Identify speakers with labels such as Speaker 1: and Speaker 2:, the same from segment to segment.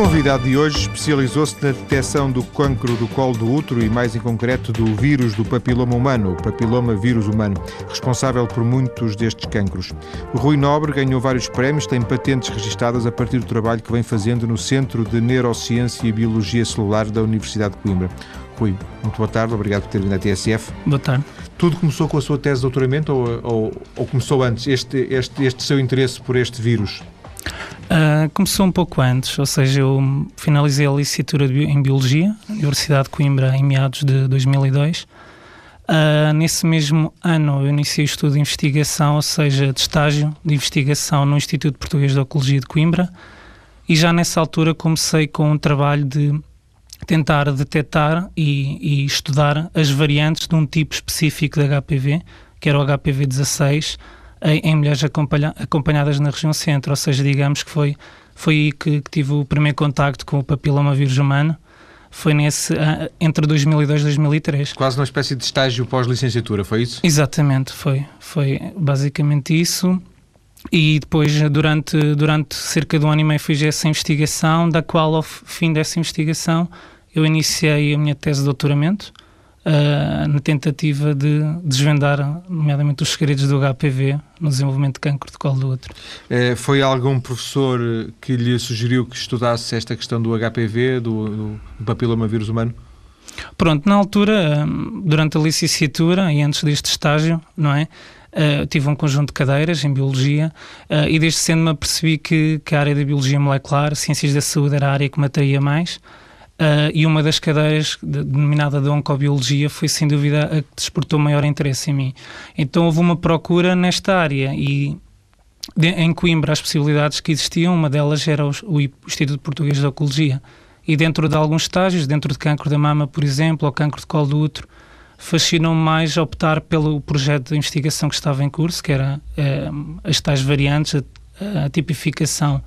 Speaker 1: convidado de hoje especializou-se na detecção do cancro do colo do útero e, mais em concreto, do vírus do papiloma humano, o papiloma vírus humano, responsável por muitos destes cancros. O Rui Nobre ganhou vários prémios, tem patentes registadas a partir do trabalho que vem fazendo no Centro de Neurociência e Biologia Celular da Universidade de Coimbra. Rui, muito boa tarde, obrigado por ter vindo à TSF.
Speaker 2: Boa tarde.
Speaker 1: Tudo começou com a sua tese de doutoramento ou, ou, ou começou antes, este, este, este seu interesse por este vírus?
Speaker 2: Uh, começou um pouco antes, ou seja, eu finalizei a licenciatura em Biologia Universidade de Coimbra em meados de 2002. Uh, ah, nesse mesmo ano eu iniciei o estudo de investigação, ou seja, de estágio de investigação no Instituto Português de Oncologia de Coimbra e já nessa altura comecei com um trabalho de tentar detectar e, e estudar as variantes de um tipo específico de HPV, que era o HPV 16, em, em mulheres acompanhadas na região centro, ou seja, digamos que foi, foi aí que, que tive o primeiro contacto com o papiloma vírus humano, foi nesse uh, entre 2002 e 2003.
Speaker 1: Quase uma espécie de estágio pós-licenciatura, foi isso?
Speaker 2: Exatamente, foi. Foi basicamente isso. E depois, durante, durante cerca de um ano e meio, fiz essa investigação, da qual, ao fim dessa investigação, eu iniciei a minha tese de doutoramento, uh, na tentativa de desvendar, nomeadamente, os segredos do HPV no desenvolvimento de cancro de colo do útero.
Speaker 1: Uh, foi algum professor que lhe sugeriu que estudasse esta questão do HPV, do, do papiloma vírus humano?
Speaker 2: Pronto, na altura, durante a licenciatura e antes deste estágio, não é? Uh, tive um conjunto de cadeiras em Biologia uh, e desde cedo me apercebi que, que, a área da Biologia Molecular, Ciências da Saúde, era a área que me atraía mais Uh, e uma das cadeiras, de, denominada de Oncobiologia, foi sem dúvida a que despertou maior interesse em mim. Então houve uma procura nesta área e de, em Coimbra as possibilidades que existiam, uma delas era o, o Instituto Português de Oncologia. E dentro de alguns estágios, dentro de cancro da mama, por exemplo, ou cancro de colo do útero, fascinou-me mais optar pelo projeto de investigação que estava em curso, que era eh, as tais variantes, a, a tipificação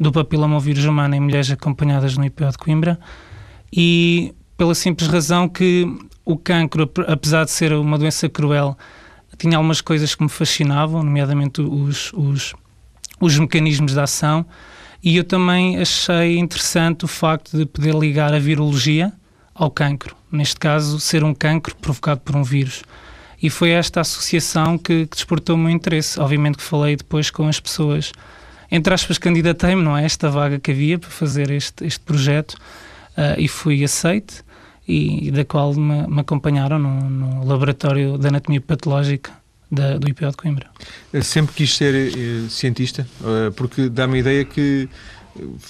Speaker 2: do papiloma vírus humano em mulheres acompanhadas no IPO de Coimbra e pela simples razão que o cancro, apesar de ser uma doença cruel, tinha algumas coisas que me fascinavam, nomeadamente os, os, os mecanismos de ação, e eu também achei interessante o facto de poder ligar a virologia ao cancro, neste caso, ser um cancro provocado por um vírus. E foi esta associação que, que despertou o meu interesse. Obviamente que falei depois com as pessoas, entre aspas, candidatei-me, não é? Esta vaga que havia para fazer este, este projeto uh, e fui aceite e, e da qual me, me acompanharam no, no, laboratório de anatomia patológica da, do IPO de Coimbra.
Speaker 1: Sempre quis ser uh, cientista, uh, porque dá-me a ideia que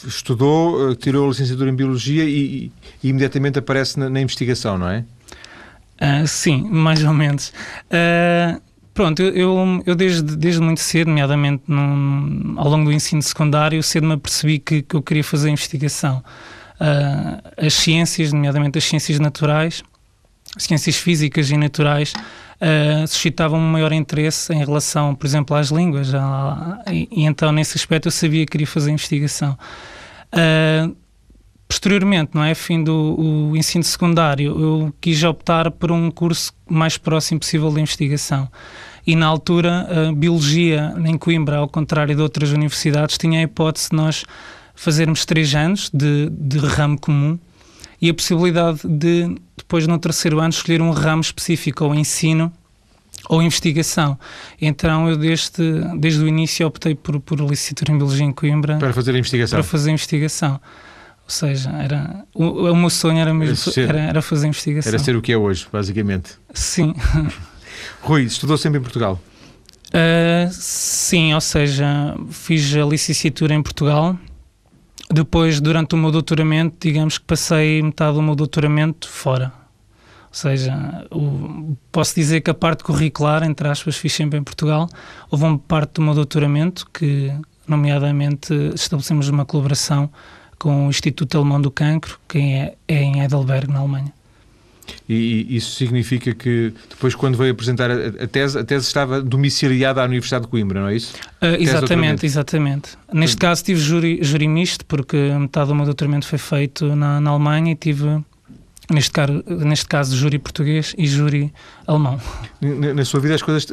Speaker 1: estudou, tirou a licenciatura em Biologia e, e imediatamente aparece na, na, investigação, não é?
Speaker 2: sim, mais ou menos. Pronto, eu, eu, eu, desde, desde muito cedo, nomeadamente num, ao longo do ensino secundário, cedo me apercebi que, que eu queria fazer investigação uh, as ciências, nomeadamente as ciências naturais, ciências físicas e naturais, uh, suscitavam um maior interesse em relação, por exemplo, às línguas. Uh, e, e, então, nesse aspecto, eu sabia que queria fazer investigação. Uh, posteriormente, não é, fim do ensino secundário, eu quis optar por um curso mais próximo possível da investigação. E na altura, a biologia em Coimbra, ao contrário de outras universidades, tinha a hipótese de nós fazermos três anos de, de ramo comum e a possibilidade de, depois no terceiro ano, escolher um ramo específico, ou ensino ou investigação. Então eu desde, desde o início optei por, por licenciatura em Biologia em Coimbra.
Speaker 1: Para fazer a investigação.
Speaker 2: Para fazer a investigação. Ou seja, era, o, o meu sonho era mesmo ser, era, era fazer investigação.
Speaker 1: Era ser o que é hoje, basicamente.
Speaker 2: Sim.
Speaker 1: Rui, estudou sempre em Portugal?
Speaker 2: Uh, sim, ou seja, fiz a licenciatura em Portugal depois, durante o meu doutoramento, digamos que passei metade do meu doutoramento fora. Ou seja, o, posso dizer que a parte curricular, entre aspas, fiz sempre em Portugal. Houve uma parte do meu doutoramento que, nomeadamente, estabelecemos uma colaboração com o Instituto Alemão do Cancro, que é, é em Heidelberg, na Alemanha.
Speaker 1: E, isso significa que depois, quando veio apresentar a, tese, a tese estava domiciliada à Universidade de Coimbra, não é isso?
Speaker 2: Uh, exatamente, exatamente. Neste caso tive júri, júri misto, porque metade do meu doutoramento foi feito na, na Alemanha e tive neste caso, neste caso júri português e júri alemão.
Speaker 1: Na, na sua vida as coisas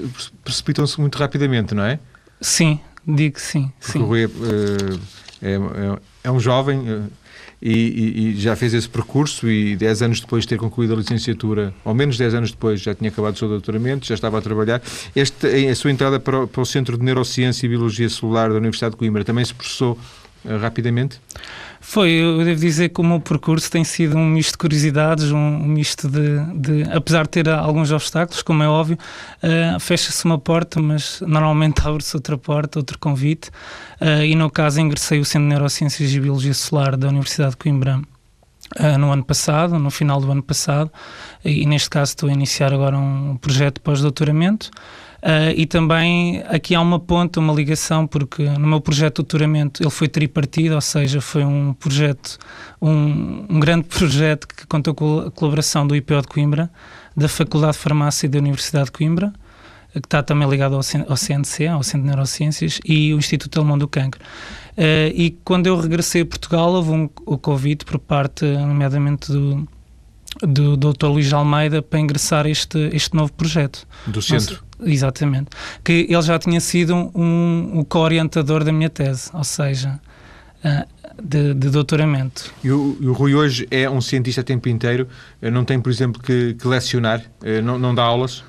Speaker 1: precipitam-se muito rapidamente, não é?
Speaker 2: Sim, digo sim. sim.
Speaker 1: O Rui é, é, é, é um jovem uh, e, e, já fez esse percurso e 10 anos depois de ter concluído a licenciatura, ou menos 10 anos depois, já tinha acabado o seu doutoramento, já estava a trabalhar. Este, a sua entrada para o, para o Centro de Neurociência e Biologia Celular da Universidade de Coimbra também se processou rapidamente?
Speaker 2: Foi, eu devo dizer que o meu percurso tem sido um misto de curiosidades, um, misto de, de, Apesar de ter alguns obstáculos, como é óbvio, uh, fecha-se uma porta, mas normalmente abre-se outra porta, outro convite. Uh, e no caso, ingressei o Centro de Neurociências e Biologia Solar da Universidade de Coimbra. Uh, no ano passado, no final do ano passado, e neste caso estou a iniciar agora um projeto de pós-doutoramento. Uh, e também aqui há uma ponta, uma ligação, porque no meu projeto de doutoramento ele foi tripartido, ou seja, foi um projeto, um, um grande projeto que contou com a colaboração do IPO de Coimbra, da Faculdade de Farmácia da Universidade de Coimbra, que está também ligado ao, ao CNC, ao Centro de Neurociências, e o Instituto Alemão do Cancro. Uh, e quando eu regressei a Portugal, houve um, o convite por parte, nomeadamente, do, do Dr. Luís Almeida para ingressar este, este novo projeto.
Speaker 1: Do centro?
Speaker 2: Exatamente. Que ele já tinha sido um, um co-orientador da minha tese, ou seja, uh, de, de, doutoramento.
Speaker 1: E o, o, Rui hoje é um cientista a tempo inteiro? Eh, não tem, por exemplo, que, que lecionar? Eh, não, não dá aulas?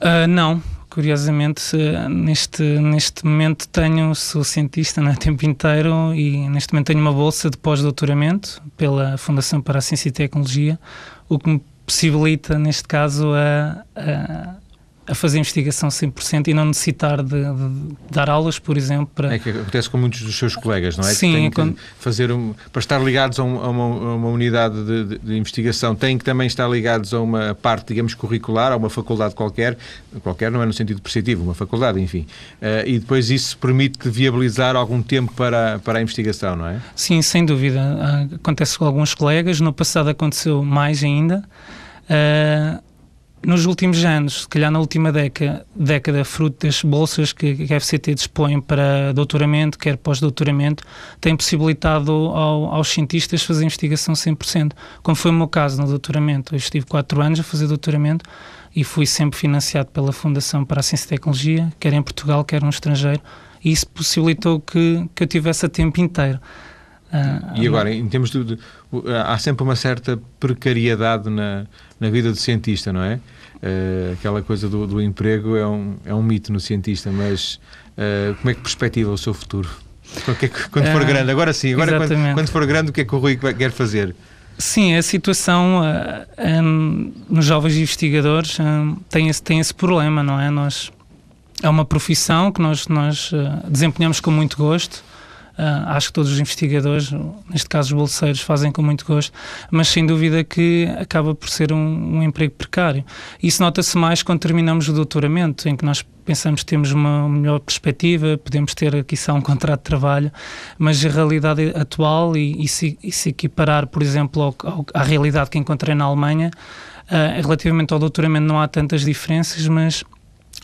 Speaker 2: Uh, não. Curiosamente, neste, neste momento tenho, sou cientista né, tempo inteiro e neste momento tenho uma bolsa de pós-doutoramento pela Fundação para a Ciência e Tecnologia, o que me possibilita, neste caso, a, a a fazer investigação 100% e não necessitar de, de, dar aulas, por exemplo. Para...
Speaker 1: É que acontece com muitos dos seus colegas, não é?
Speaker 2: Sim.
Speaker 1: Que têm quando... fazer um, para estar ligados a, um, a, uma, a uma, unidade de, de, investigação, têm que também estar ligados a uma parte, digamos, curricular, a uma faculdade qualquer, qualquer não é no sentido positivo, uma faculdade, enfim. Uh, e depois isso permite viabilizar algum tempo para, para a investigação, não é?
Speaker 2: Sim, sem dúvida. Ah, acontece com alguns colegas, no passado aconteceu mais ainda. Uh, nos últimos anos, se calhar na última década, década fruto das bolsas que, que a FCT dispõe para doutoramento, quer pós-doutoramento, tem possibilitado ao, aos cientistas fazer investigação 100%, como foi o meu caso no doutoramento. Eu estive quatro anos a fazer doutoramento e fui sempre financiado pela Fundação para a Ciência e Tecnologia, quer em Portugal, quer no estrangeiro, e isso possibilitou que, que eu tivesse a tempo inteiro.
Speaker 1: Uh, e agora, em termos de, de, há sempre uma certa precariedade na, na vida do cientista, não é? Uh, aquela coisa do, do, emprego é um, é um mito no cientista, mas uh, como é que perspectiva o seu futuro? É quando for grande, agora sim, agora quando, quando, for grande, o que é que o Rui quer fazer?
Speaker 2: Sim, a situação um, nos jovens investigadores um, tem, esse, tem esse problema, não é? Nós, é uma profissão que nós, nós desempenhamos com muito gosto acho que todos os investigadores, neste caso os bolseiros, fazem com muito gosto, mas sem dúvida que acaba por ser um, um emprego precário. Isso nota-se mais quando terminamos o doutoramento, em que nós pensamos que temos uma melhor perspectiva, podemos ter aqui só um contrato de trabalho, mas a realidade atual e, e, se, e se, equiparar, por exemplo, ao, ao, à realidade que encontrei na Alemanha, uh, relativamente ao doutoramento não há tantas diferenças, mas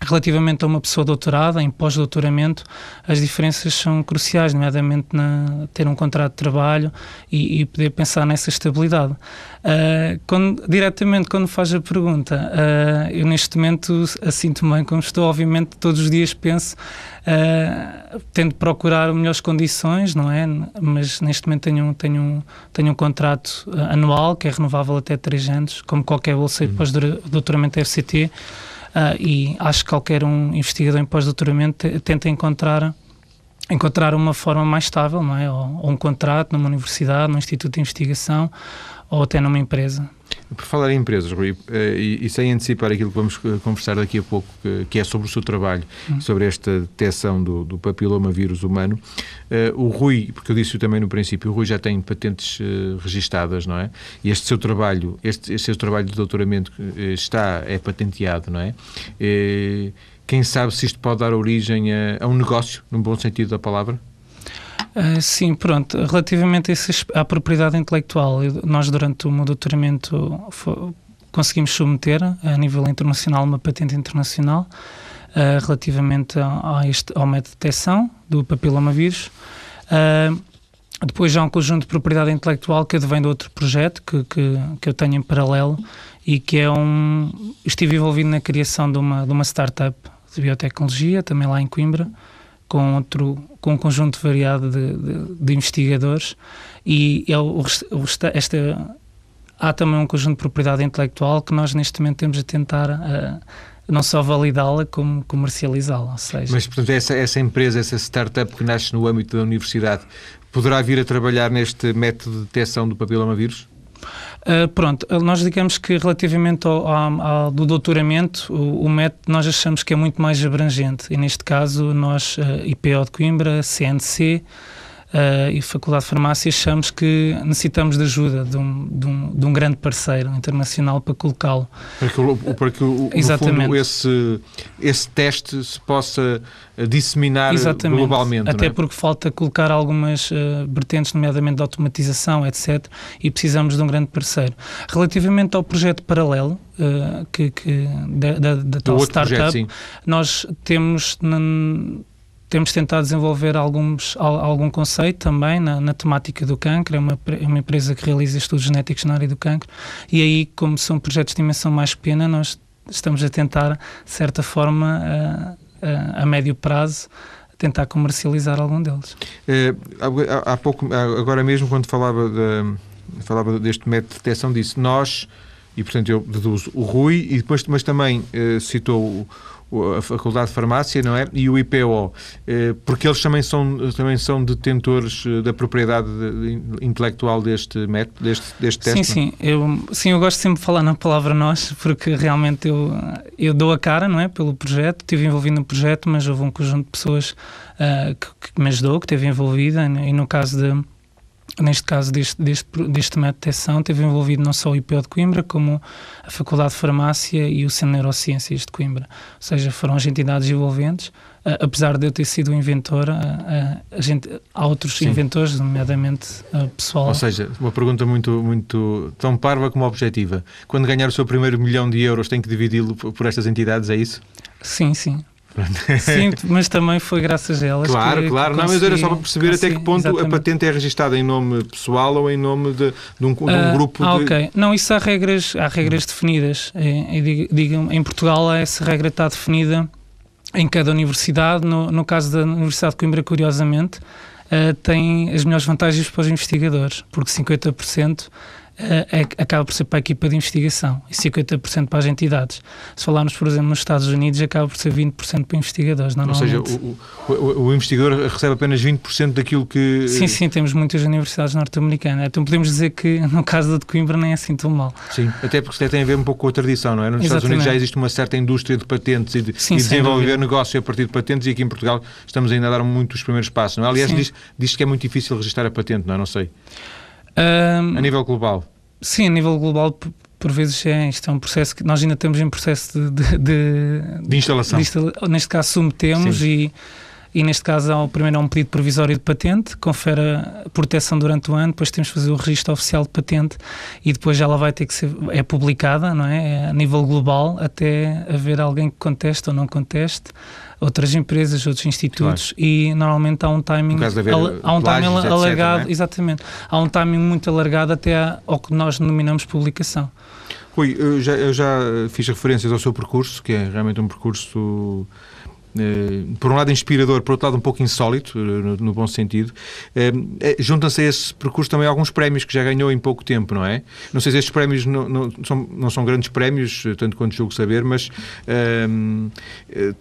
Speaker 2: Relativamente a uma pessoa doutorada, em pós-doutoramento, as diferenças são cruciais, nomeadamente na, ter um contrato de trabalho e, e poder pensar nessa estabilidade. Uh, quando, diretamente, quando faz a pergunta, uh, eu neste momento assinto bem como estou, obviamente todos os dias penso, uh, tento procurar melhores condições, não é? Mas neste momento tenho, tenho, tenho um contrato anual que é renovável até 3 anos, como qualquer bolseiro uhum. pós-doutoramento FCT. Uh, e acho que qualquer um investigador em pós-doutoramento tenta encontrar encontrar uma forma mais estável, não é? Ou, ou, um contrato numa universidade, num instituto de investigação ou até numa empresa.
Speaker 1: Por falar em empresas, Rui, eh, e, sem antecipar aquilo que vamos eh, conversar daqui a pouco, que, é sobre o seu trabalho, hum. sobre esta detecção do, do papiloma vírus humano, uh, o Rui, porque eu disse também no princípio, o Rui já tem patentes uh, registadas, não é? E este seu trabalho, este, este seu trabalho de doutoramento está, é patenteado, não é? Uh, quem sabe se isto pode dar origem a, a um negócio, num bom sentido da palavra?
Speaker 2: Uh, sim, pronto. Relativamente a esse, à propriedade intelectual, nós durante o meu doutoramento conseguimos submeter a nível internacional uma patente internacional uh, relativamente a, a este, ao método de detecção do papilomavírus. Uh, depois já um conjunto de propriedade intelectual que advém de outro projeto que, que, que eu tenho em paralelo e que é um... Estive envolvido na criação de uma, de uma startup de biotecnologia, também lá em Coimbra, com outro com um conjunto variado de, de, de investigadores e o, o, esta há também um conjunto de propriedade intelectual que nós neste momento temos a tentar uh, não só validá-la como comercializá-la.
Speaker 1: Mas, portanto, essa, essa empresa, essa startup que nasce no âmbito da universidade, poderá vir a trabalhar neste método de detecção do papilomavírus?
Speaker 2: Uh, pronto, nós digamos que relativamente ao, ao, ao do doutoramento, o, o, método nós achamos que é muito mais abrangente. E neste caso nós, uh, ah, IPO de Coimbra, CNC, uh, e Faculdade de Farmácia achamos que necessitamos de ajuda de um, de um, de um grande parceiro internacional para colocá-lo.
Speaker 1: Para que, para que o, Exatamente. Fundo, esse, esse teste se possa eh, disseminar Exatamente. globalmente.
Speaker 2: Até
Speaker 1: é?
Speaker 2: porque falta colocar algumas uh, vertentes, nomeadamente de automatização, etc. E precisamos de um grande parceiro. Relativamente ao projeto paralelo, uh, que, que, da, da, da tal startup, projeto, nós temos temos tentado desenvolver alguns, algum conceito também na, na temática do cancro. É uma, é uma empresa que realiza estudos genéticos na área do cancro. E aí, como são projetos de dimensão mais pequena, nós estamos a tentar, de certa forma, a, a, a médio prazo, tentar comercializar algum deles.
Speaker 1: É, há, há, pouco, agora mesmo, quando falava, de, falava deste método de detecção, disse nós, e portanto eu deduzo o Rui, e depois, mas também uh, citou o a Faculdade de Farmácia, não é? E o IPO, eh, porque eles também são, também são detentores eh, da propriedade intelectual deste método, deste, deste teste?
Speaker 2: Sim, sim. Eu, sim, eu gosto sempre de falar na palavra nós, porque realmente eu, eu dou a cara, não é? Pelo projeto, estive envolvido no projeto, mas houve um conjunto de pessoas uh, que, que, me ajudou, que esteve envolvida, e no caso de neste caso deste, deste, deste método de detecção, teve envolvido não só o IPO de Coimbra, como a Faculdade de Farmácia e o Centro de Neurociências de Coimbra. Ou seja, foram as entidades envolventes. Apesar de eu ter sido inventor, a gente, há outros Sim. inventores, nomeadamente pessoal.
Speaker 1: Ou seja, uma pergunta muito, muito tão parva como objetiva. Quando ganhar o seu primeiro milhão de euros, tem que dividi-lo por estas entidades, é isso?
Speaker 2: Sim, sim. Sim, mas também foi graças a elas.
Speaker 1: Claro, claro. Não, mas era só para perceber até que ponto exatamente. a patente é registada em nome pessoal ou em nome de, de, um, de um, uh, grupo.
Speaker 2: Ah,
Speaker 1: de...
Speaker 2: ok. Não, isso há regras, há regras definidas. É, digo, em Portugal essa regra está definida em cada universidade. No, no caso da Universidade de Coimbra, curiosamente, uh, tem as melhores vantagens para os investigadores, porque 50% é, acaba por ser para a equipa de investigação e 50% para as entidades. Se falarmos, por exemplo, nos Estados Unidos, acaba por ser 20% para investigadores.
Speaker 1: Ou seja, o, o, o, investigador recebe apenas 20% daquilo que.
Speaker 2: Sim, sim, temos muitas universidades norte-americanas. Então podemos dizer que no caso de Coimbra nem é assim tão mal.
Speaker 1: Sim, até porque tem a ver um pouco com a tradição, não é? Nos Exatamente. Estados Unidos já existe uma certa indústria de patentes e de sim, e desenvolver negócio a partir de patentes e aqui em Portugal estamos ainda a dar muito os primeiros passos, não é? Aliás, diz, diz que é muito difícil registrar a patente, não é? Não sei. Um, a nível global.
Speaker 2: Sim, a nível global, por vezes é isto é um processo que nós ainda estamos em processo de, de,
Speaker 1: de, de instalação.
Speaker 2: De, neste caso, submetemos Sim. e e neste caso há o primeiro é um pedido provisório de patente, confere a proteção durante o ano, depois temos que fazer o registro oficial de patente e depois ela vai ter que ser é publicada, não é? é a nível global até haver alguém que conteste ou não conteste outras empresas, outros institutos claro. e normalmente há um timing há um timing etc, alargado, é? exatamente. Há um timing muito alargado até ao que nós denominamos publicação.
Speaker 1: Rui, eu já, eu já fiz referências ao seu percurso, que é realmente um percurso eh, por um lado inspirador, por outro lado um pouco insólito, eh, no, bom sentido. Uh, Juntam-se a esse percurso também alguns prémios que já ganhou em pouco tempo, não é? Não sei se estes prémios não, não, são, não são grandes prémios, tanto quanto julgo saber, mas uh,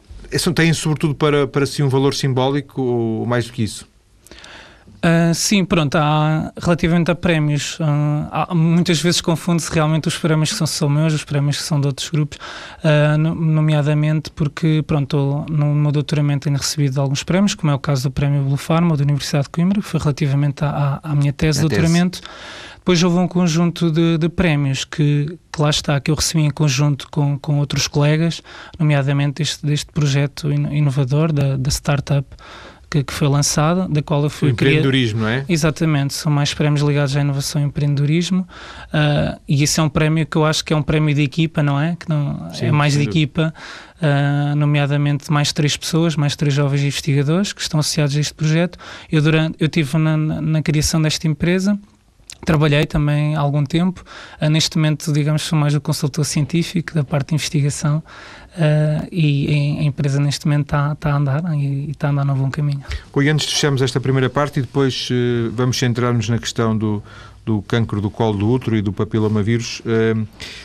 Speaker 1: têm sobretudo para, para si um valor simbólico ou mais do que isso?
Speaker 2: Uh, sim, pronto, há, relativamente a prémios, uh, há, muitas vezes confunde-se realmente os prémios que são só meus, os prémios que são de outros grupos, uh, nomeadamente porque, pronto, no meu doutoramento tenho recebido alguns prémios, como é o caso do Prémio Blue Pharma da Universidade de Coimbra, que foi relativamente à, à minha tese de doutoramento. Depois houve um conjunto de, de prémios que, que, lá está, que eu recebi em conjunto com, com outros colegas, nomeadamente deste, deste projeto inovador da, da startup que, que, foi lançada, da qual eu fui...
Speaker 1: O empreendedorismo, não é?
Speaker 2: Exatamente, são mais prémios ligados à inovação e empreendedorismo uh, e esse é um prémio que eu acho que é um prémio de equipa, não é? Que não, Sim, é mais de equipa, uh, nomeadamente mais três pessoas, mais três jovens investigadores que estão associados a este projeto. Eu, durante, eu estive na, na, na criação desta empresa Trabalhei também há algum tempo. Uh, neste momento, digamos, sou mais o consultor científico da parte de investigação uh, e a empresa neste momento está, está a andar e, está a andar no bom caminho.
Speaker 1: Rui, antes de fecharmos esta primeira parte e depois uh, vamos centrar-nos na questão do, do cancro do colo do útero e do papilomavírus.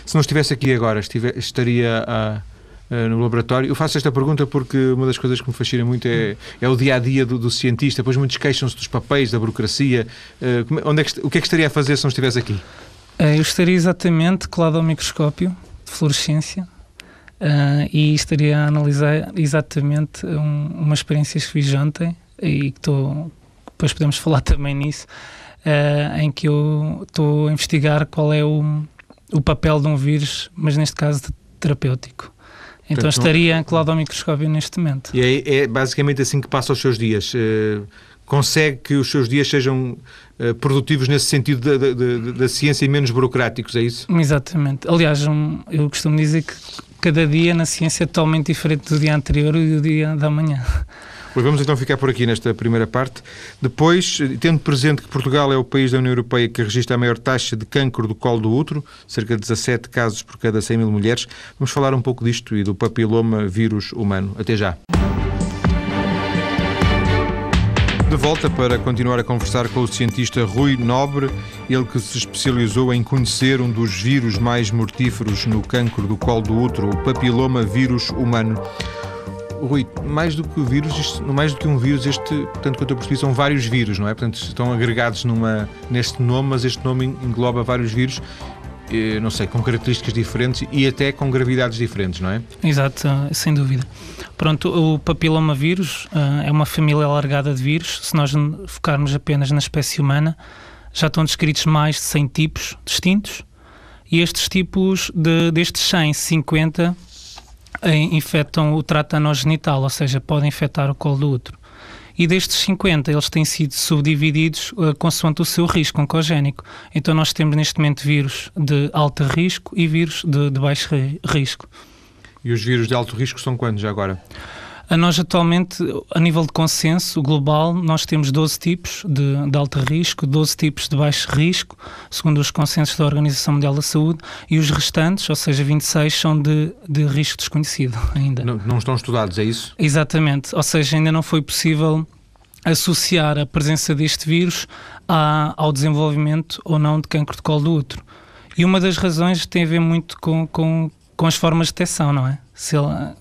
Speaker 1: se não estivesse aqui agora, estive, estaria a eh, no laboratório. Eu faço esta pergunta porque uma das coisas que me fascina muito é, é o dia a dia do, do cientista. Depois muitos queixam-se dos papéis, da burocracia. Uh, onde é que, o que é que estaria a fazer se não estivesse aqui?
Speaker 2: Eu estaria exatamente colado ao microscópio de fluorescência uh, e estaria a analisar exatamente um, uma experiência que fiz ontem e que estou. Depois podemos falar também nisso. Uh, em que eu estou a investigar qual é o, o papel de um vírus, mas neste caso terapêutico. Então Portanto, estaria anclado ao microscópio neste momento.
Speaker 1: E é, é, basicamente assim que passa os seus dias. Uh, consegue que os seus dias sejam uh, produtivos nesse sentido da, da, da, ciência e menos burocráticos, é isso?
Speaker 2: Exatamente. Aliás, um, eu costumo dizer que cada dia na ciência é totalmente diferente do dia anterior e do dia da manhã.
Speaker 1: Pois vamos então ficar por aqui nesta primeira parte. Depois, tendo presente que Portugal é o país da União Europeia que registra a maior taxa de cancro do colo do útero, cerca de 17 casos por cada 100 mil mulheres, vamos falar um pouco disto e do papiloma vírus humano. Até já. De volta para continuar a conversar com o cientista Rui Nobre, ele que se especializou em conhecer um dos vírus mais mortíferos no cancro do colo do útero, o papiloma vírus humano. Rui, mais do que o vírus, isto, mais do que um vírus, este, tanto quanto eu percebi, são vários vírus, não é? Portanto, estão agregados numa, neste nome, mas este nome engloba vários vírus, não sei, com características diferentes e até com gravidades diferentes, não é?
Speaker 2: Exato, sem dúvida. Pronto, o papiloma vírus uh, é uma família alargada de vírus. Se nós focarmos apenas na espécie humana, já estão descritos mais de 100 tipos distintos e estes tipos, de, destes 100, 50 infectam o trato anogenital, ou seja, podem infectar o colo do útero. E destes 50, eles têm sido subdivididos uh, consoante o seu risco oncogénico. Então, nós temos neste momento vírus de alto risco e vírus de, de baixo risco.
Speaker 1: E os vírus de alto risco são quantos agora?
Speaker 2: A nós atualmente, a nível de consenso global, nós temos 12 tipos de, de, alto risco, 12 tipos de baixo risco, segundo os consensos da Organização Mundial da Saúde, e os restantes, ou seja, 26, são de, de risco desconhecido ainda.
Speaker 1: Não, não estão estudados, é isso?
Speaker 2: Exatamente, ou seja, ainda não foi possível associar a presença deste vírus à, ao desenvolvimento ou não de cancro de colo do útero. E uma das razões tem a ver muito com, com, com as formas de detecção, não é? Se ela,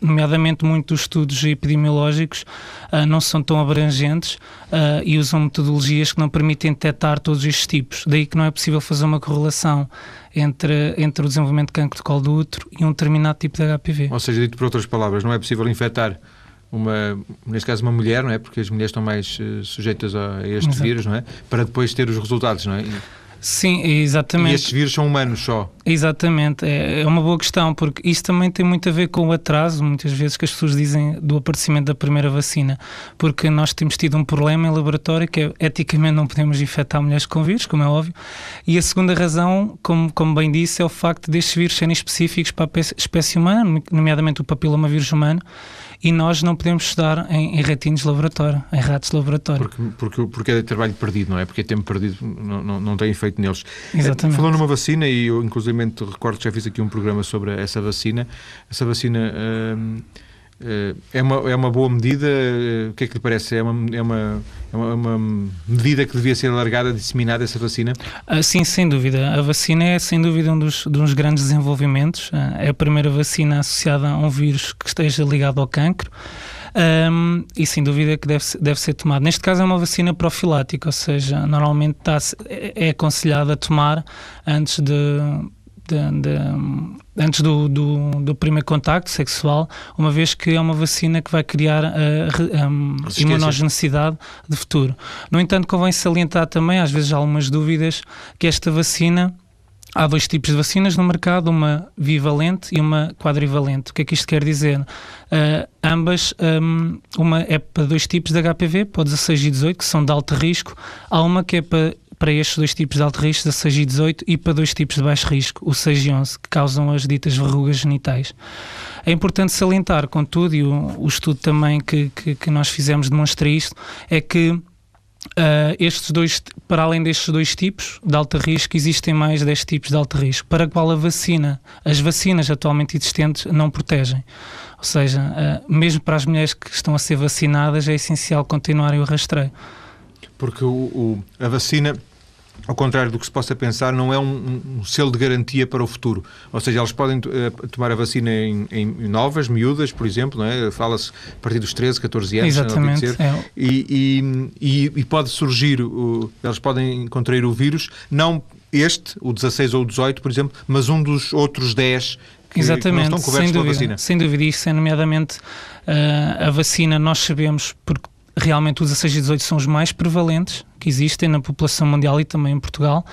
Speaker 2: nomeadamente muitos estudos epidemiológicos uh, não são tão abrangentes uh, e usam metodologias que não permitem detectar todos estes tipos. Daí que não é possível fazer uma correlação entre, entre o desenvolvimento de cancro de colo do útero e um determinado tipo de HPV.
Speaker 1: Ou seja, dito por outras palavras, não é possível infectar uma, neste caso uma mulher, não é? Porque as mulheres estão mais uh, sujeitas a, este Exato. vírus, não é? Para depois ter os resultados, não é?
Speaker 2: Sim, exatamente.
Speaker 1: E estes vírus são humanos só?
Speaker 2: Exatamente, é, é uma boa questão, porque isso também tem muito a ver com o atraso, muitas vezes, que as pessoas dizem do aparecimento da primeira vacina, porque nós temos tido um problema em laboratório que é, eticamente não podemos infectar mulheres com vírus, como é óbvio, e a segunda razão, como, como bem disse, é o facto destes vírus serem específicos para a espécie humana, nomeadamente o papiloma vírus humano, e nós não podemos estudar em, em ratinhos de laboratório, em ratos de laboratório.
Speaker 1: Porque, porque, porque é trabalho perdido, não é? Porque é tempo perdido, não, não, não tem efeito neles.
Speaker 2: Exatamente.
Speaker 1: Falou numa vacina, e eu inclusive recordo que já fiz aqui um programa sobre essa vacina. Essa vacina. Hum, é uma, é uma boa medida? O que é que lhe parece? É uma, é uma, é uma, medida que devia ser alargada, disseminada, essa vacina?
Speaker 2: Ah, sim, sem dúvida. A vacina é, sem dúvida, um dos, dos grandes desenvolvimentos. Ah, é a primeira vacina associada a um vírus que esteja ligado ao cancro. Um, e sem dúvida que deve, deve ser tomado. Neste caso é uma vacina profilática, ou seja, normalmente está, é, é aconselhado a tomar antes de de, de, antes do, do, do, primeiro contacto sexual, uma vez que é uma vacina que vai criar a, a, a imunogenicidade de futuro. No entanto, convém salientar também, às vezes há algumas dúvidas, que esta vacina Há dois tipos de vacinas no mercado, uma bivalente e uma quadrivalente. O que é que isto quer dizer? Uh, ambas, um, uma é para dois tipos de HPV, para 16 e 18, que são de alto risco. Há uma que é para para estes dois tipos de alto risco, 16 e 18, e para dois tipos de baixo risco, o 6 e 11, que causam as ditas verrugas genitais. É importante salientar, contudo, e o, o estudo também que, que, que nós fizemos demonstra isto, é que Uh, estes dois, para além destes dois tipos de alto risco, existem mais 10 tipos de alto risco, para qual a vacina, as vacinas atualmente existentes não protegem. Ou seja, uh, mesmo para as mulheres que estão a ser vacinadas, é essencial continuarem o rastreio.
Speaker 1: Porque o, o, a vacina ao contrário do que se possa pensar, não é um, um, selo de garantia para o futuro. Ou seja, elas podem uh, tomar a vacina em, em, novas, miúdas, por exemplo, não é? fala-se a partir dos 13, 14 anos,
Speaker 2: Exatamente,
Speaker 1: é. e, e, e, pode surgir, o, elas podem contrair o vírus, não este, o 16 ou o 18, por exemplo, mas um dos outros 10 que,
Speaker 2: Exatamente,
Speaker 1: que não estão cobertos
Speaker 2: sem dúvida,
Speaker 1: vacina.
Speaker 2: Sem dúvida, isso é nomeadamente uh, a vacina, nós sabemos, porque realmente os 16 e 18 são os mais prevalentes que existem na população mundial e também em Portugal.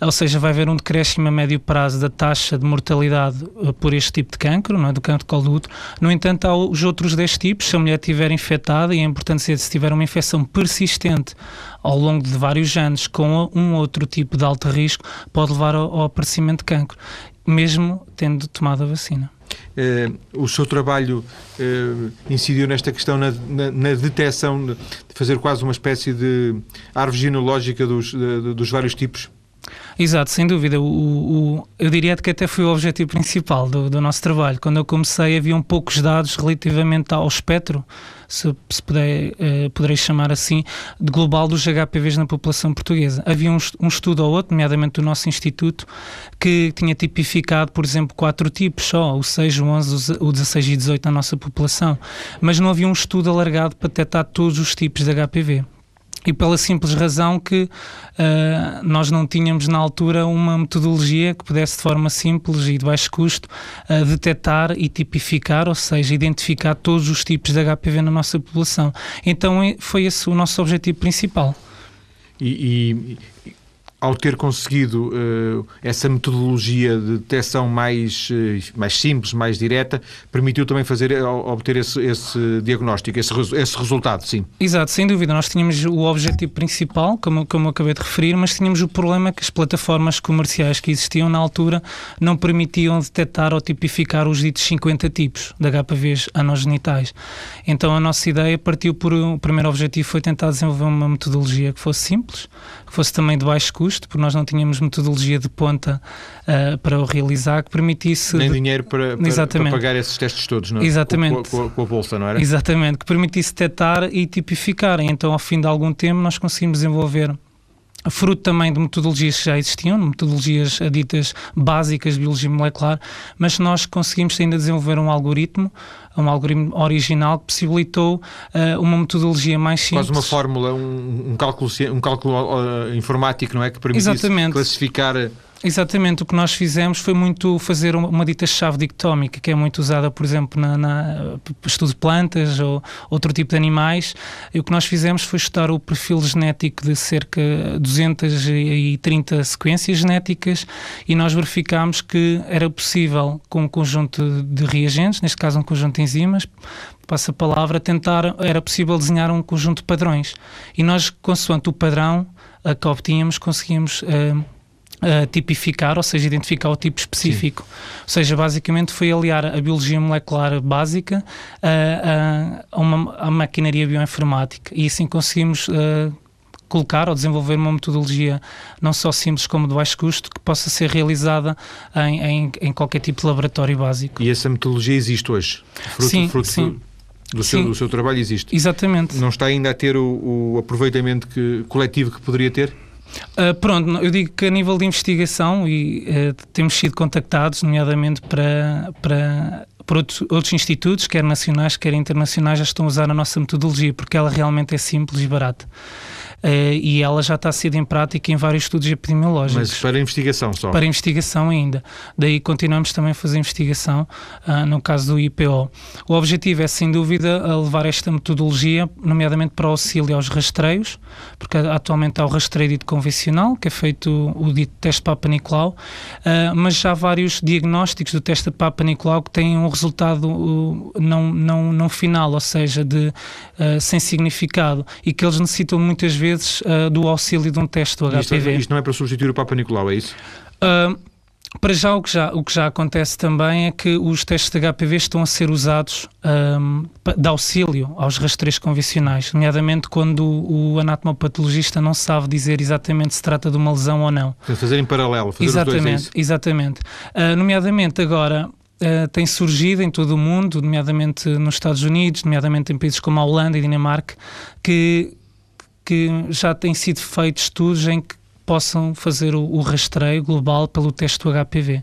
Speaker 2: Ou seja, vai haver um decréscimo a médio prazo da taxa de mortalidade eh, por este tipo de cancro, não é? do cancro de colo do útero. No entanto, há os outros 10 tipos. Se a mulher estiver infectada, e é importante dizer, se tiver uma infecção persistente ao longo de vários anos com um outro tipo de alto risco, pode levar ao, ao aparecimento de cancro, mesmo tendo tomado a vacina.
Speaker 1: Uh, o seu trabalho uh, incidiu nesta questão na, na, na detecção, de fazer quase uma espécie de árvore genealógica dos, de, dos vários tipos?
Speaker 2: Exato, sem dúvida. O, o, eu diria que até foi o objetivo principal do, do, nosso trabalho. Quando eu comecei, haviam poucos dados relativamente ao espectro, se, se puder, eh, poderei chamar assim, de global dos HPVs na população portuguesa. Havia um, um, estudo ou outro, nomeadamente do nosso instituto, que tinha tipificado, por exemplo, quatro tipos só, o 6, o 11, o 16 e 18 na nossa população. Mas não havia um estudo alargado para detectar todos os tipos de HPV e pela simples razão que uh, nós não tínhamos na altura uma metodologia que pudesse de forma simples e de baixo custo uh, detectar e tipificar, ou seja, identificar todos os tipos de HPV na nossa população. Então foi esse o nosso objetivo principal.
Speaker 1: E, e, ao ter conseguido uh, essa metodologia de detecção mais, uh, mais simples, mais direta, permitiu também fazer, uh, obter esse, esse diagnóstico, esse, esse resultado, sim.
Speaker 2: Exato, sem dúvida. Nós tínhamos o objetivo principal, como, como acabei de referir, mas tínhamos o problema que as plataformas comerciais que existiam na altura não permitiam detectar ou tipificar os ditos 50 tipos de HPVs anogenitais. Então a nossa ideia partiu por. O primeiro objetivo foi tentar desenvolver uma metodologia que fosse simples, que fosse também de baixo custo, porque nós não tínhamos metodologia de ponta uh, para o realizar, que permitisse...
Speaker 1: Nem dinheiro para, para, para, pagar esses testes todos, não é?
Speaker 2: Exatamente.
Speaker 1: Com, com, com, a bolsa, não era?
Speaker 2: Exatamente, que permitisse detectar e tipificar. Então, ao fim de algum tempo, nós conseguimos desenvolver fruto também de metodologias que já existiam, metodologias ditas básicas de biologia molecular, mas nós conseguimos ainda desenvolver um algoritmo, um algoritmo original que possibilitou uh, uma metodologia mais simples.
Speaker 1: Quase uma fórmula, um, um cálculo, um cálculo uh, informático, não é? Que permite classificar
Speaker 2: Exatamente, o que nós fizemos foi muito fazer uma dita chave dictómica, que é muito usada, por exemplo, na, na estudo de plantas ou outro tipo de animais. E o que nós fizemos foi estudar o perfil genético de cerca de 230 sequências genéticas e nós verificámos que era possível, com um conjunto de reagentes, neste caso um conjunto de enzimas, passa a palavra, tentar, era possível desenhar um conjunto de padrões. E nós, consoante o padrão a que obtínhamos, conseguíamos. Uh, Uh, tipificar, ou seja, identificar o tipo específico. Sim. Ou seja, basicamente foi aliar a biologia molecular básica uh, a, uma, a maquinaria bioinformática e assim conseguimos uh, colocar ou desenvolver uma metodologia não só simples como de baixo custo que possa ser realizada em, em, em qualquer tipo de laboratório básico.
Speaker 1: E essa metodologia existe hoje?
Speaker 2: Fruto, sim, fruto sim.
Speaker 1: Do seu, do seu trabalho existe?
Speaker 2: Exatamente.
Speaker 1: Não está ainda a ter o, o aproveitamento que, coletivo que poderia ter?
Speaker 2: Uh, pronto, eu digo que a nível de investigação, e uh, temos sido contactados, nomeadamente para, para, para outros, outros, institutos, quer nacionais, quer internacionais, já estão a usar a nossa metodologia, porque ela realmente é simples e barata. Uh, e ela já está sendo em prática em vários estudos epidemiológicos.
Speaker 1: Mas para investigação só?
Speaker 2: Para investigação ainda. Daí continuamos também a fazer investigação uh, no caso do IPO. O objetivo é, sem dúvida, levar esta metodologia, nomeadamente para o auxílio aos rastreios, porque atualmente há o rastreio dito convencional, que é feito o dito teste Papa Nicolau, uh, mas já há vários diagnósticos do teste Papa Nicolau que têm um resultado não, não, não final, ou seja, de, sem significado, e que eles necessitam muitas vezes uh, do auxílio de um teste do HPV.
Speaker 1: Isto, isto, não é para substituir o Papa Nicolau, é isso?
Speaker 2: Uh, para já o, que já, o que já acontece também é que os testes de HPV estão a ser usados um, de auxílio aos rastreios convencionais, nomeadamente quando o anatomopatologista não sabe dizer exatamente se trata de uma lesão ou não.
Speaker 1: Fazer em paralelo, fazer
Speaker 2: exatamente,
Speaker 1: dois,
Speaker 2: é Exatamente. Uh, nomeadamente agora, Uh, tem surgido em todo o mundo, nomeadamente nos Estados Unidos, nomeadamente em países como a Holanda e Dinamarca, que, que já têm sido feitos estudos em que possam fazer o, o, rastreio global pelo teste do HPV.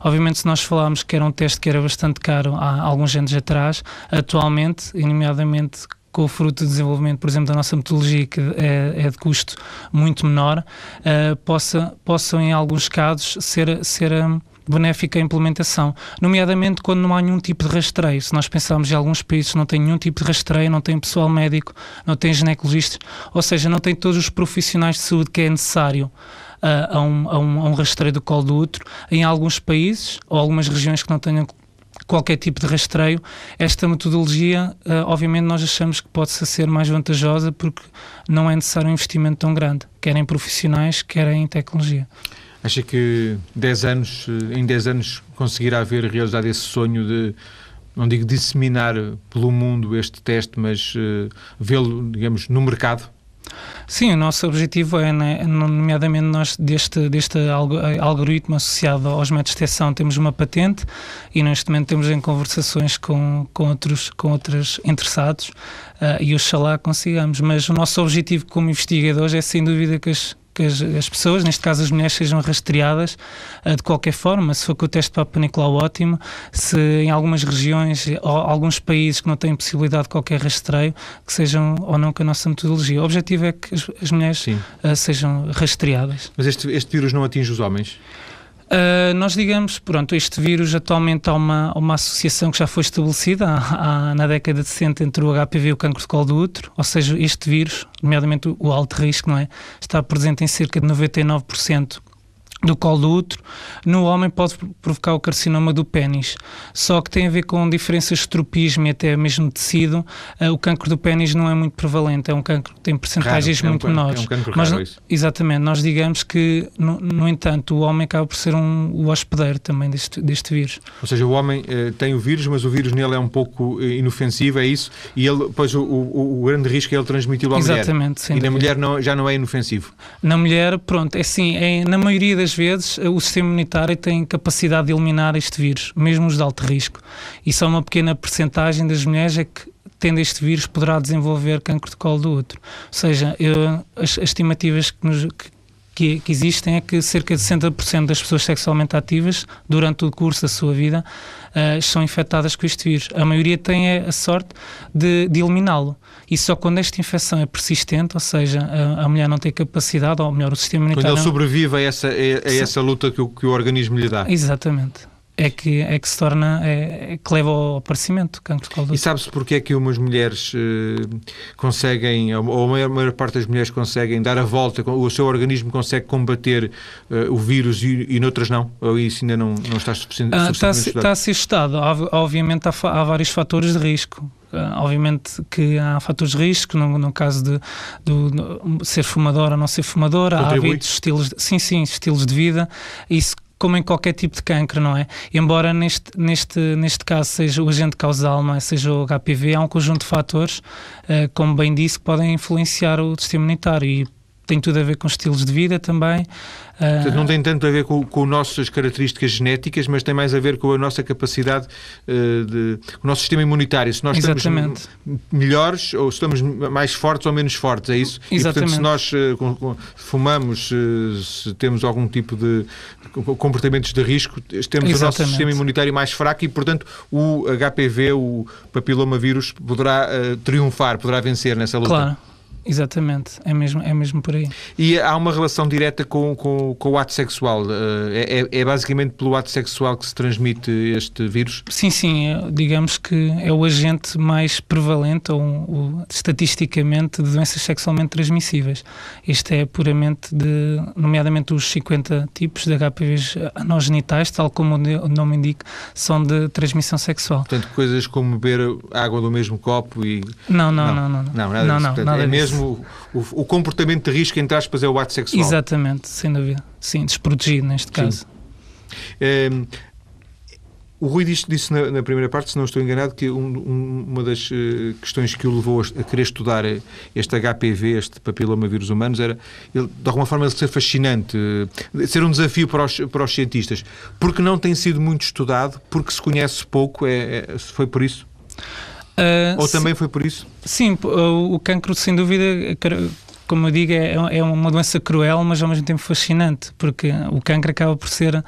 Speaker 2: Obviamente, se nós falarmos que era um teste que era bastante caro há alguns anos atrás, atualmente, nomeadamente com o fruto do desenvolvimento, por exemplo, da nossa metodologia, que é, é de custo muito menor, uh, possa, possam, em alguns casos, ser, ser um, benéfica a implementação, nomeadamente quando não há nenhum tipo de rastreio. Se nós pensarmos em alguns países não têm nenhum tipo de rastreio, não têm pessoal médico, não têm ginecologistas, ou seja, não têm todos os profissionais de saúde que é necessário uh, a, um, a, um, a um rastreio do colo do útero, em alguns países ou algumas regiões que não tenham qualquer tipo de rastreio, esta metodologia, uh, obviamente, nós achamos que pode ser mais vantajosa porque não é necessário um investimento tão grande, quer em profissionais, quer em tecnologia.
Speaker 1: Acha que 10 anos, eh, em 10 anos conseguirá haver realizado esse sonho de, não digo disseminar pelo mundo este teste, mas uh, vê-lo, digamos, no mercado?
Speaker 2: Sim, o nosso objetivo é, né, nomeadamente nós deste, deste algoritmo associado aos métodos de detecção temos uma patente e neste momento temos em conversações com, com, outros, com outros interessados uh, e oxalá consigamos, mas o nosso objetivo como investigadores é sem dúvida que as, que as, as, pessoas, neste caso as mulheres, sejam rastreadas uh, de qualquer forma. Se for com o teste Papa Nicolau, ótimo. Se em algumas regiões ou alguns países que não têm possibilidade de qualquer rastreio, que sejam ou não com a nossa metodologia. O objetivo é que as, as mulheres uh, sejam rastreadas.
Speaker 1: Mas este, este vírus não atinge os homens?
Speaker 2: Uh, nós digamos, pronto, este vírus atualmente há uma, uma associação que já foi estabelecida há, há, na década de 60 entre o HPV e o cancro de colo do útero, ou seja, este vírus, nomeadamente o, alto risco, não é? Está presente em cerca de 99% do colo do útero, no homem pode provocar o carcinoma do pênis. Só que tem a ver com diferenças de tropismo e até mesmo tecido. Uh, o cancro do pênis não é muito prevalente, é um cancro que tem percentagens
Speaker 1: raro,
Speaker 2: muito
Speaker 1: é um,
Speaker 2: menores.
Speaker 1: É um cancro
Speaker 2: Mas,
Speaker 1: raro, isso.
Speaker 2: Exatamente, nós digamos que, no, no, entanto, o homem acaba por ser um, o hospedeiro também deste, deste vírus.
Speaker 1: Ou seja, o homem uh, tem o vírus, mas o vírus nele é um pouco uh, inofensivo, é isso? E ele, pois o, o, o grande risco é ele transmiti-lo à
Speaker 2: Exatamente,
Speaker 1: mulher. E na mulher não, já não é inofensivo?
Speaker 2: Na mulher, pronto, é assim, é, na maioria das vezes o sistema imunitário tem capacidade de eliminar este vírus, mesmo os de alto risco. E só uma pequena percentagem das mulheres é que tendo este vírus poderá desenvolver cancro de colo do útero. Ou seja, eu, as, as, estimativas que, nos, que, que, existem é que cerca de 60% das pessoas sexualmente ativas durante o curso da sua vida uh, são infectadas com este vírus. A maioria tem a sorte de, de eliminá-lo. E só quando esta infecção é persistente, ou seja, a, a, mulher não tem capacidade, ou melhor, o sistema imunitário.
Speaker 1: Quando ele sobrevive a essa, a, a essa luta que o, que o organismo lhe dá.
Speaker 2: Exatamente é que, é que se torna, é, é que leva ao aparecimento do cancro de colo
Speaker 1: E sabe-se porque é que umas mulheres eh, conseguem, ou a maior, maior, parte das mulheres conseguem dar a volta, o seu organismo consegue combater eh, o vírus e, e noutras não? Ou isso ainda não, não está suficiente,
Speaker 2: ah, está, a está a ser estudado. Obviamente há, há vários fatores de risco. Uh, obviamente que há fatores de risco, no, no caso de, de, de, ser fumador ou não ser fumador, há hábitos, estilos, sim, sim, estilos de vida, isso como em qualquer tipo de cancro, não é? Embora neste, neste, neste caso seja o agente causal, não é? seja o HPV, há um conjunto de fatores, uh, como bem disse, que podem influenciar o sistema imunitário e tem tudo a ver com estilos de vida também.
Speaker 1: Portanto, não tem tanto a ver com, com nossas características genéticas, mas tem mais a ver com a nossa capacidade uh, de. com o nosso sistema imunitário. Se nós Exatamente. estamos melhores ou se estamos mais fortes ou menos fortes, é isso?
Speaker 2: Exatamente.
Speaker 1: E, portanto, se nós uh, fumamos, uh, se temos algum tipo de comportamentos de risco, temos Exatamente. o nosso sistema imunitário mais fraco e, portanto, o HPV, o papiloma vírus, poderá triunfar, poderá vencer nessa luta.
Speaker 2: Claro. Exatamente, é mesmo, é mesmo por aí.
Speaker 1: E há uma relação direta com, com, com o ato sexual? Eh, é, é, basicamente pelo ato sexual que se transmite este vírus?
Speaker 2: Sim, sim, é, digamos que é o agente mais prevalente, ou, ou, estatisticamente, de doenças sexualmente transmissíveis. Este é puramente de, nomeadamente os 50 tipos de HPVs anogenitais, tal como o nome indica, são de transmissão sexual.
Speaker 1: Portanto, coisas como beber água do mesmo copo e...
Speaker 2: Não, não, não. Não, não, não.
Speaker 1: não
Speaker 2: não,
Speaker 1: disso. Portanto,
Speaker 2: nada
Speaker 1: é mesmo mesmo o, o, comportamento de risco, entre aspas, é o ato sexual.
Speaker 2: Exatamente, sem dúvida. Sim, desprotegido neste caso.
Speaker 1: Um, o Rui disse, disse na, na, primeira parte, se não estou enganado, que um, um, uma das uh, questões que o levou a, querer estudar este HPV, este papiloma vírus humanos, era, ele, de alguma forma, ele ser fascinante, uh, ser um desafio para os, para os cientistas, porque não tem sido muito estudado, porque se conhece pouco, é, é foi por isso? Uh, Ou também foi por isso?
Speaker 2: Sim, o, o cancro, sem dúvida, como eu digo, é, é uma doença cruel, mas ao mesmo tempo fascinante, porque o cancro acaba por ser, uh,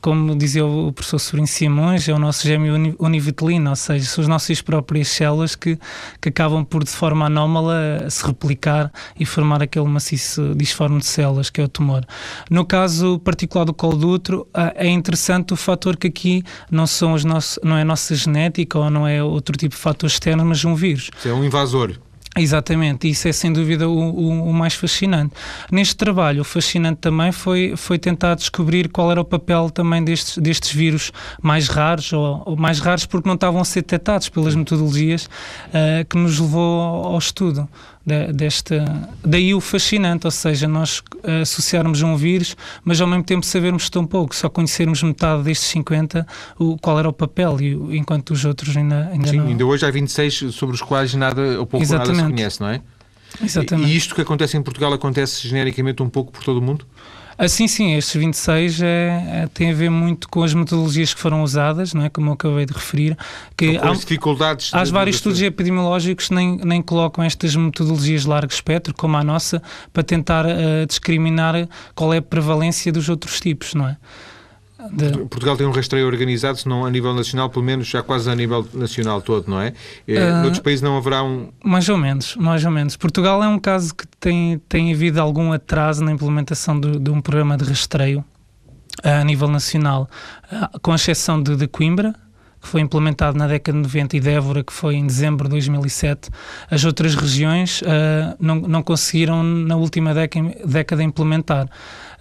Speaker 2: como dizia o professor Sobrinho Simões, é o nosso gêmeo univitelino, ou seja, são as nossas próprias células que, que acabam por, de forma anómala, se replicar e formar aquele maciço disforme de células, que é o tumor. No caso particular do colo do útero, uh, é interessante o fator que aqui não, são os nossos, não é a nossa genética ou não é outro tipo de fator externo, mas um vírus.
Speaker 1: É um invasor.
Speaker 2: Exatamente, isso é sem dúvida o, o, o, mais fascinante. Neste trabalho, o fascinante também foi, foi tentar descobrir qual era o papel também destes, destes vírus mais raros, ou, ou mais raros porque não estavam a ser detectados pelas metodologias, uh, que nos levou ao, ao estudo desta. Daí o fascinante, ou seja, nós associarmos um vírus, mas ao mesmo tempo sabermos tão pouco, só conhecermos metade destes 50, o, qual era o papel, e, enquanto os outros ainda, ainda
Speaker 1: Sim,
Speaker 2: não.
Speaker 1: ainda hoje há 26 sobre os quais nada ou pouco Exatamente. nada se conhece, não é?
Speaker 2: Exatamente.
Speaker 1: E isto que acontece em Portugal acontece genericamente um pouco por todo o mundo?
Speaker 2: Ah, sim, sim, estes 26 é, é, tem a ver muito com as metodologias que foram usadas, não é? Como eu acabei de referir.
Speaker 1: Que há, dificuldades.
Speaker 2: Há vários estudos epidemiológicos que nem, nem colocam estas metodologias de largo espectro, como a nossa, para tentar uh, discriminar qual é a prevalência dos outros tipos, não é?
Speaker 1: De... Portugal tem um rastreio organizado, se não a nível nacional, pelo menos já quase a nível nacional todo, não é? Uh, Noutros países não haverá um.
Speaker 2: Mais ou menos, mais ou menos. Portugal é um caso que tem, tem havido algum atraso na implementação de, de um programa de rastreio a nível nacional, com exceção de, de Coimbra, que foi implementado na década de 90 e de Évora, que foi em dezembro de 2007. As outras regiões uh, não, não conseguiram na última década, década implementar.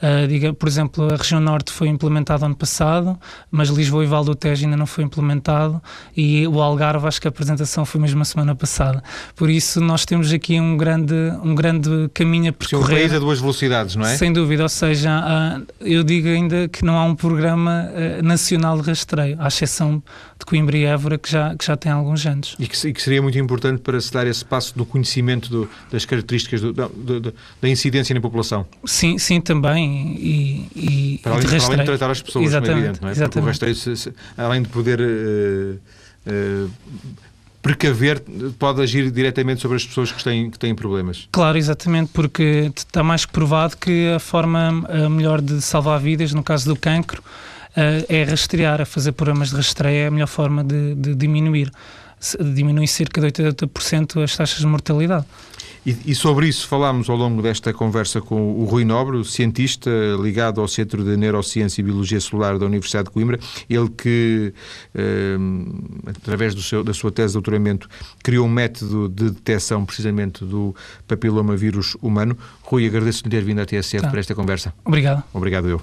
Speaker 2: Uh, diga, por exemplo, a região norte foi implementada ano passado, mas Lisboa e Val do Tejo ainda não foi implementado e o Algarve acho que a apresentação foi mesmo a semana passada. Por isso nós temos aqui um grande, um grande caminho a percorrer.
Speaker 1: Sim, um país a duas velocidades, não é?
Speaker 2: Sem dúvida, ou seja, uh, eu digo ainda que não há um programa uh, nacional de rastreio, à exceção de Coimbra e Évora, que já, que já tem alguns anos.
Speaker 1: E que, e que seria muito importante para se dar esse passo do conhecimento do, das características do, do, do, da incidência na população.
Speaker 2: Sim, sim, também. E, e,
Speaker 1: para, além, para além de tratar as pessoas, exatamente, é evidente, não é? Exatamente. Porque o rastreio, se, além de poder. Uh, uh, precaver pode agir diretamente sobre as pessoas que têm, que têm problemas.
Speaker 2: Claro, exatamente, porque está mais que provado que a forma a melhor de salvar vidas, no caso do cancro, é rastrear, a fazer programas de rastreio é a melhor forma de, de diminuir. Diminui cerca de 80% as taxas de mortalidade.
Speaker 1: E, e, sobre isso falámos ao longo desta conversa com o Rui Nobre, cientista ligado ao Centro de Neurociência e Biologia Celular da Universidade de Coimbra, ele que, eh, através seu, da sua tese de doutoramento, criou um método de detecção precisamente do papiloma vírus humano. Rui, agradeço-lhe ter vindo à TSF tá. para esta conversa.
Speaker 2: Obrigado.
Speaker 1: Obrigado eu.